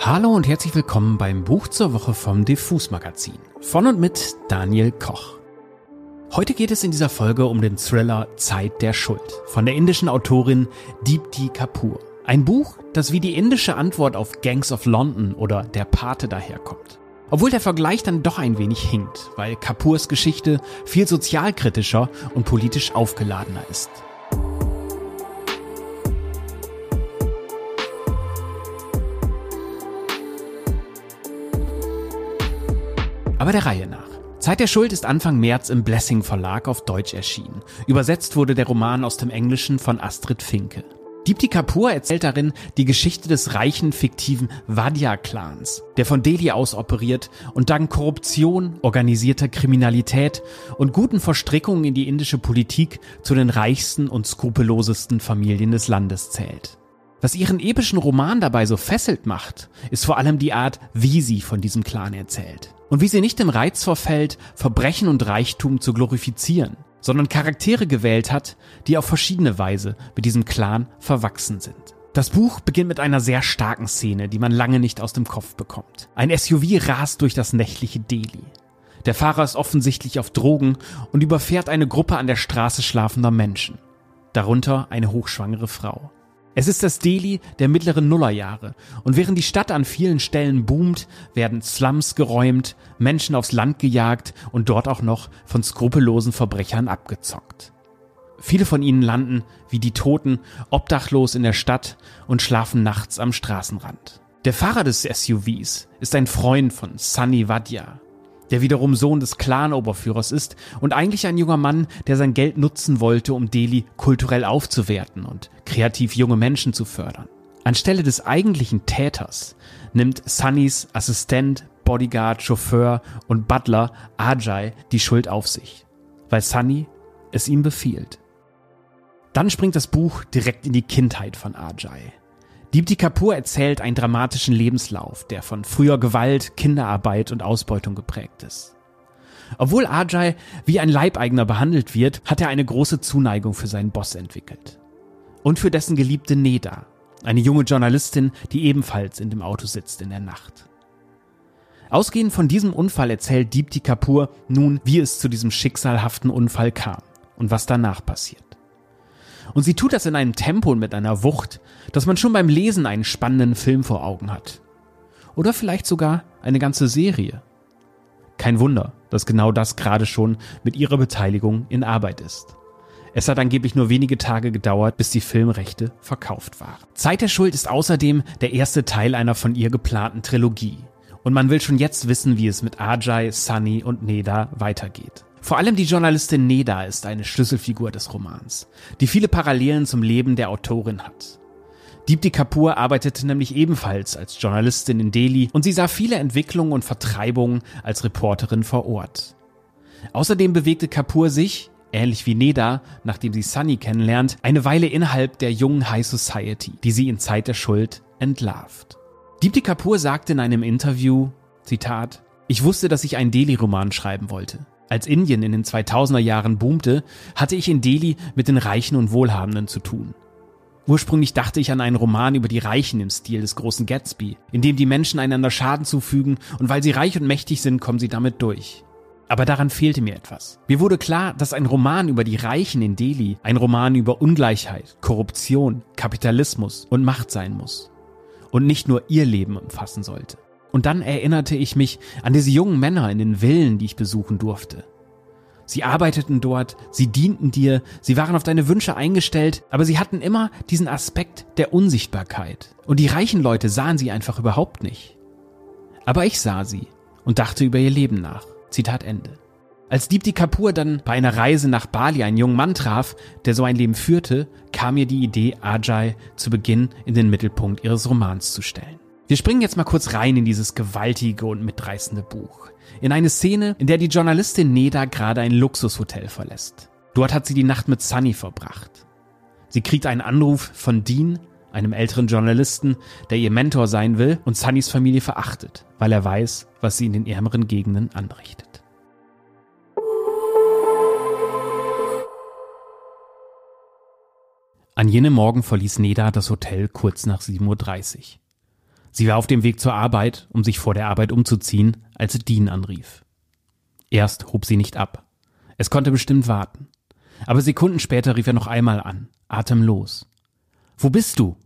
Hallo und herzlich willkommen beim Buch zur Woche vom Diffus Magazin. Von und mit Daniel Koch. Heute geht es in dieser Folge um den Thriller Zeit der Schuld von der indischen Autorin Deepti Kapoor. Ein Buch, das wie die indische Antwort auf Gangs of London oder Der Pate daherkommt. Obwohl der Vergleich dann doch ein wenig hinkt, weil Kapoors Geschichte viel sozialkritischer und politisch aufgeladener ist. Aber der Reihe nach. Zeit der Schuld ist Anfang März im Blessing Verlag auf Deutsch erschienen. Übersetzt wurde der Roman aus dem Englischen von Astrid Finke. Deepti Kapoor erzählt darin die Geschichte des reichen, fiktiven Vadya-Clans, der von Delhi aus operiert und dank Korruption, organisierter Kriminalität und guten Verstrickungen in die indische Politik zu den reichsten und skrupellosesten Familien des Landes zählt. Was ihren epischen Roman dabei so fesselt macht, ist vor allem die Art, wie sie von diesem Clan erzählt. Und wie sie nicht im Reiz verfällt, Verbrechen und Reichtum zu glorifizieren, sondern Charaktere gewählt hat, die auf verschiedene Weise mit diesem Clan verwachsen sind. Das Buch beginnt mit einer sehr starken Szene, die man lange nicht aus dem Kopf bekommt. Ein SUV rast durch das nächtliche Delhi. Der Fahrer ist offensichtlich auf Drogen und überfährt eine Gruppe an der Straße schlafender Menschen. Darunter eine hochschwangere Frau. Es ist das Delhi der mittleren Nullerjahre. Und während die Stadt an vielen Stellen boomt, werden Slums geräumt, Menschen aufs Land gejagt und dort auch noch von skrupellosen Verbrechern abgezockt. Viele von ihnen landen, wie die Toten, obdachlos in der Stadt und schlafen nachts am Straßenrand. Der Fahrer des SUVs ist ein Freund von Sunny Vadya, der wiederum Sohn des Clan-Oberführers ist und eigentlich ein junger Mann, der sein Geld nutzen wollte, um Delhi kulturell aufzuwerten und kreativ junge Menschen zu fördern. Anstelle des eigentlichen Täters nimmt Sunnys Assistent, Bodyguard, Chauffeur und Butler Ajay die Schuld auf sich, weil Sunny es ihm befiehlt. Dann springt das Buch direkt in die Kindheit von Ajay. Deepti Kapoor erzählt einen dramatischen Lebenslauf, der von früher Gewalt, Kinderarbeit und Ausbeutung geprägt ist. Obwohl Ajay wie ein Leibeigener behandelt wird, hat er eine große Zuneigung für seinen Boss entwickelt. Und für dessen geliebte Neda, eine junge Journalistin, die ebenfalls in dem Auto sitzt in der Nacht. Ausgehend von diesem Unfall erzählt Deepti Kapoor nun, wie es zu diesem schicksalhaften Unfall kam und was danach passiert. Und sie tut das in einem Tempo und mit einer Wucht, dass man schon beim Lesen einen spannenden Film vor Augen hat. Oder vielleicht sogar eine ganze Serie. Kein Wunder, dass genau das gerade schon mit ihrer Beteiligung in Arbeit ist. Es hat angeblich nur wenige Tage gedauert, bis die Filmrechte verkauft waren. Zeit der Schuld ist außerdem der erste Teil einer von ihr geplanten Trilogie. Und man will schon jetzt wissen, wie es mit Ajay, Sunny und Neda weitergeht. Vor allem die Journalistin Neda ist eine Schlüsselfigur des Romans, die viele Parallelen zum Leben der Autorin hat. Deepti Kapoor arbeitete nämlich ebenfalls als Journalistin in Delhi und sie sah viele Entwicklungen und Vertreibungen als Reporterin vor Ort. Außerdem bewegte Kapoor sich, ähnlich wie Neda, nachdem sie Sunny kennenlernt, eine Weile innerhalb der jungen High Society, die sie in Zeit der Schuld entlarvt. Deepti Kapoor sagte in einem Interview, Zitat, ich wusste, dass ich einen Delhi-Roman schreiben wollte. Als Indien in den 2000er Jahren boomte, hatte ich in Delhi mit den Reichen und Wohlhabenden zu tun. Ursprünglich dachte ich an einen Roman über die Reichen im Stil des großen Gatsby, in dem die Menschen einander Schaden zufügen und weil sie reich und mächtig sind, kommen sie damit durch. Aber daran fehlte mir etwas. Mir wurde klar, dass ein Roman über die Reichen in Delhi ein Roman über Ungleichheit, Korruption, Kapitalismus und Macht sein muss. Und nicht nur ihr Leben umfassen sollte. Und dann erinnerte ich mich an diese jungen Männer in den Villen, die ich besuchen durfte. Sie arbeiteten dort, sie dienten dir, sie waren auf deine Wünsche eingestellt, aber sie hatten immer diesen Aspekt der Unsichtbarkeit. Und die reichen Leute sahen sie einfach überhaupt nicht. Aber ich sah sie und dachte über ihr Leben nach. Zitat Ende. Als Deepti Kapoor dann bei einer Reise nach Bali einen jungen Mann traf, der so ein Leben führte, kam mir die Idee, Ajay zu Beginn in den Mittelpunkt ihres Romans zu stellen. Wir springen jetzt mal kurz rein in dieses gewaltige und mitreißende Buch. In eine Szene, in der die Journalistin Neda gerade ein Luxushotel verlässt. Dort hat sie die Nacht mit Sunny verbracht. Sie kriegt einen Anruf von Dean, einem älteren Journalisten, der ihr Mentor sein will und Sunnys Familie verachtet, weil er weiß, was sie in den ärmeren Gegenden anrichtet. An jenem Morgen verließ Neda das Hotel kurz nach 7.30 Uhr. Sie war auf dem Weg zur Arbeit, um sich vor der Arbeit umzuziehen, als Dean anrief. Erst hob sie nicht ab. Es konnte bestimmt warten. Aber Sekunden später rief er noch einmal an, atemlos. Wo bist du?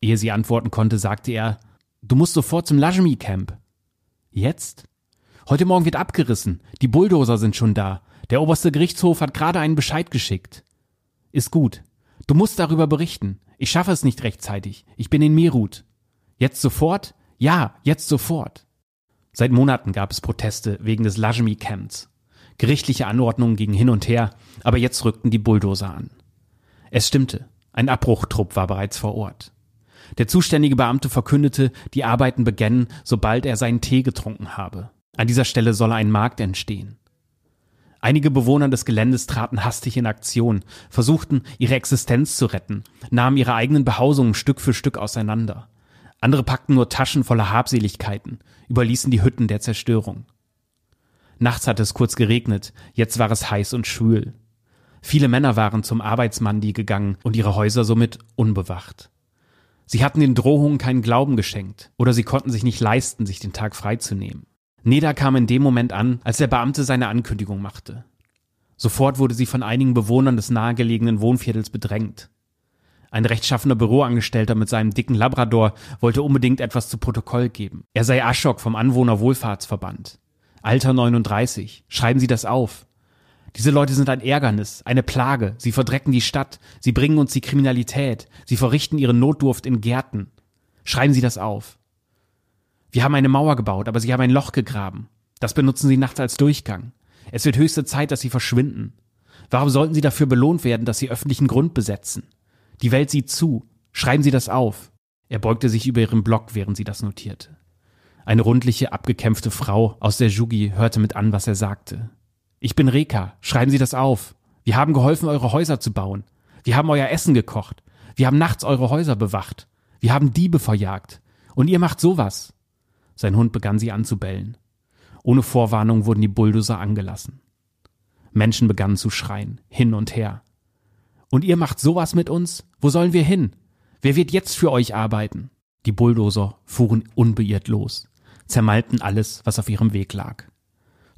Ehe sie antworten konnte, sagte er, du musst sofort zum Lajmi Camp. Jetzt? Heute Morgen wird abgerissen. Die Bulldozer sind schon da. Der oberste Gerichtshof hat gerade einen Bescheid geschickt. Ist gut. Du musst darüber berichten. Ich schaffe es nicht rechtzeitig. Ich bin in Mirut. Jetzt sofort? Ja, jetzt sofort. Seit Monaten gab es Proteste wegen des Lajmi Camps. Gerichtliche Anordnungen gingen hin und her, aber jetzt rückten die Bulldozer an. Es stimmte. Ein Abbruchtrupp war bereits vor Ort. Der zuständige Beamte verkündete, die Arbeiten begännen, sobald er seinen Tee getrunken habe. An dieser Stelle solle ein Markt entstehen. Einige Bewohner des Geländes traten hastig in Aktion, versuchten, ihre Existenz zu retten, nahmen ihre eigenen Behausungen Stück für Stück auseinander. Andere packten nur Taschen voller Habseligkeiten, überließen die Hütten der Zerstörung. Nachts hatte es kurz geregnet, jetzt war es heiß und schwül. Viele Männer waren zum Arbeitsmandi gegangen und ihre Häuser somit unbewacht. Sie hatten den Drohungen keinen Glauben geschenkt oder sie konnten sich nicht leisten, sich den Tag freizunehmen. Neda kam in dem Moment an, als der Beamte seine Ankündigung machte. Sofort wurde sie von einigen Bewohnern des nahegelegenen Wohnviertels bedrängt. Ein rechtschaffener Büroangestellter mit seinem dicken Labrador wollte unbedingt etwas zu Protokoll geben. Er sei Aschok vom Anwohnerwohlfahrtsverband. Alter 39. Schreiben Sie das auf. Diese Leute sind ein Ärgernis, eine Plage. Sie verdrecken die Stadt. Sie bringen uns die Kriminalität. Sie verrichten ihre Notdurft in Gärten. Schreiben Sie das auf. Wir haben eine Mauer gebaut, aber Sie haben ein Loch gegraben. Das benutzen Sie nachts als Durchgang. Es wird höchste Zeit, dass Sie verschwinden. Warum sollten Sie dafür belohnt werden, dass Sie öffentlichen Grund besetzen? Die Welt sieht zu. Schreiben Sie das auf. Er beugte sich über ihren Block, während sie das notierte. Eine rundliche, abgekämpfte Frau aus der Jugi hörte mit an, was er sagte. Ich bin Reka. Schreiben Sie das auf. Wir haben geholfen, eure Häuser zu bauen. Wir haben euer Essen gekocht. Wir haben nachts eure Häuser bewacht. Wir haben Diebe verjagt. Und ihr macht sowas. Sein Hund begann sie anzubellen. Ohne Vorwarnung wurden die Bulldozer angelassen. Menschen begannen zu schreien, hin und her. Und ihr macht sowas mit uns? Wo sollen wir hin? Wer wird jetzt für euch arbeiten? Die Bulldozer fuhren unbeirrt los zermalten alles, was auf ihrem Weg lag.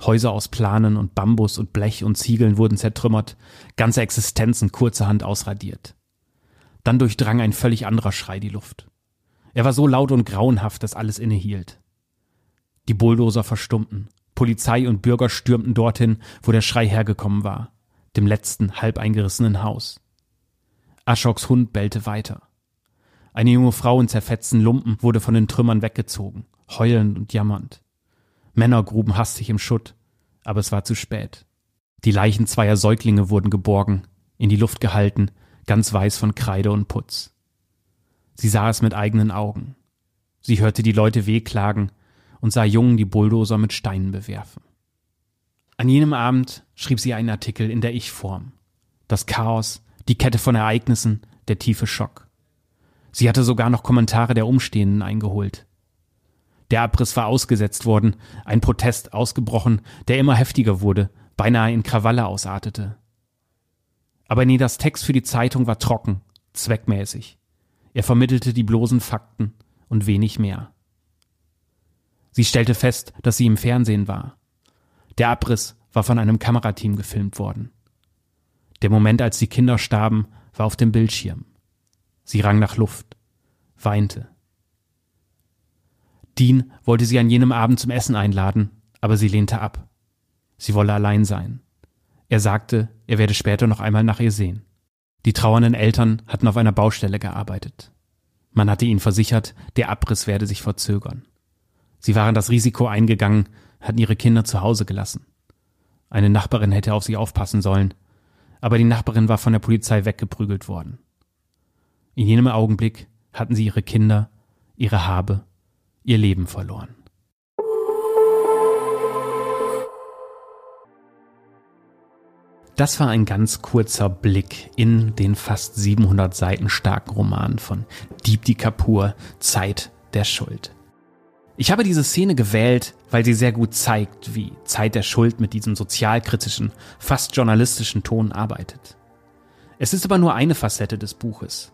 Häuser aus Planen und Bambus und Blech und Ziegeln wurden zertrümmert, ganze Existenzen kurzerhand ausradiert. Dann durchdrang ein völlig anderer Schrei die Luft. Er war so laut und grauenhaft, dass alles innehielt. Die Bulldozer verstummten. Polizei und Bürger stürmten dorthin, wo der Schrei hergekommen war, dem letzten halb eingerissenen Haus. Aschoks Hund bellte weiter. Eine junge Frau in zerfetzten Lumpen wurde von den Trümmern weggezogen heulend und jammernd. Männer gruben hastig im Schutt, aber es war zu spät. Die Leichen zweier Säuglinge wurden geborgen, in die Luft gehalten, ganz weiß von Kreide und Putz. Sie sah es mit eigenen Augen. Sie hörte die Leute wehklagen und sah Jungen die Bulldozer mit Steinen bewerfen. An jenem Abend schrieb sie einen Artikel in der Ich-Form. Das Chaos, die Kette von Ereignissen, der tiefe Schock. Sie hatte sogar noch Kommentare der Umstehenden eingeholt. Der Abriss war ausgesetzt worden, ein Protest ausgebrochen, der immer heftiger wurde, beinahe in Krawalle ausartete. Aber Nedas Text für die Zeitung war trocken, zweckmäßig. Er vermittelte die bloßen Fakten und wenig mehr. Sie stellte fest, dass sie im Fernsehen war. Der Abriss war von einem Kamerateam gefilmt worden. Der Moment, als die Kinder starben, war auf dem Bildschirm. Sie rang nach Luft, weinte. Dean wollte sie an jenem Abend zum Essen einladen, aber sie lehnte ab. Sie wolle allein sein. Er sagte, er werde später noch einmal nach ihr sehen. Die trauernden Eltern hatten auf einer Baustelle gearbeitet. Man hatte ihnen versichert, der Abriss werde sich verzögern. Sie waren das Risiko eingegangen, hatten ihre Kinder zu Hause gelassen. Eine Nachbarin hätte auf sie aufpassen sollen, aber die Nachbarin war von der Polizei weggeprügelt worden. In jenem Augenblick hatten sie ihre Kinder, ihre Habe ihr Leben verloren. Das war ein ganz kurzer Blick in den fast 700 Seiten starken Roman von Deepti Kapoor, Zeit der Schuld. Ich habe diese Szene gewählt, weil sie sehr gut zeigt, wie Zeit der Schuld mit diesem sozialkritischen, fast journalistischen Ton arbeitet. Es ist aber nur eine Facette des Buches.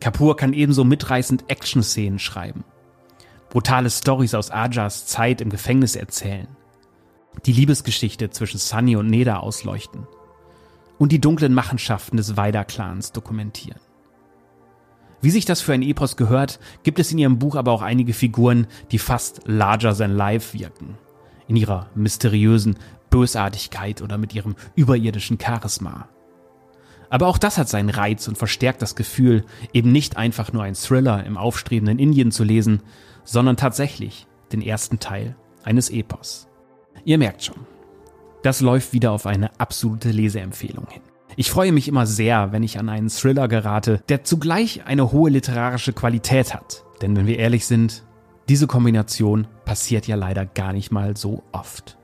Kapoor kann ebenso mitreißend Action-Szenen schreiben brutale Stories aus Ajas Zeit im Gefängnis erzählen, die Liebesgeschichte zwischen Sunny und Neda ausleuchten und die dunklen Machenschaften des Weider-Clans dokumentieren. Wie sich das für ein Epos gehört, gibt es in ihrem Buch aber auch einige Figuren, die fast larger than life wirken. In ihrer mysteriösen Bösartigkeit oder mit ihrem überirdischen Charisma. Aber auch das hat seinen Reiz und verstärkt das Gefühl, eben nicht einfach nur ein Thriller im aufstrebenden Indien zu lesen, sondern tatsächlich den ersten Teil eines Epos. Ihr merkt schon, das läuft wieder auf eine absolute Leseempfehlung hin. Ich freue mich immer sehr, wenn ich an einen Thriller gerate, der zugleich eine hohe literarische Qualität hat. Denn wenn wir ehrlich sind, diese Kombination passiert ja leider gar nicht mal so oft.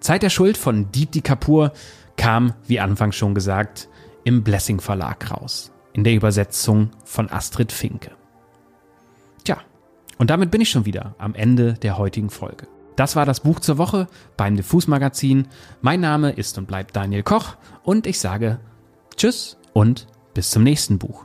Zeit der Schuld von Deepti Kapoor kam, wie anfangs schon gesagt, im Blessing Verlag raus. In der Übersetzung von Astrid Finke. Tja, und damit bin ich schon wieder am Ende der heutigen Folge. Das war das Buch zur Woche beim Diffus Magazin. Mein Name ist und bleibt Daniel Koch und ich sage Tschüss und bis zum nächsten Buch.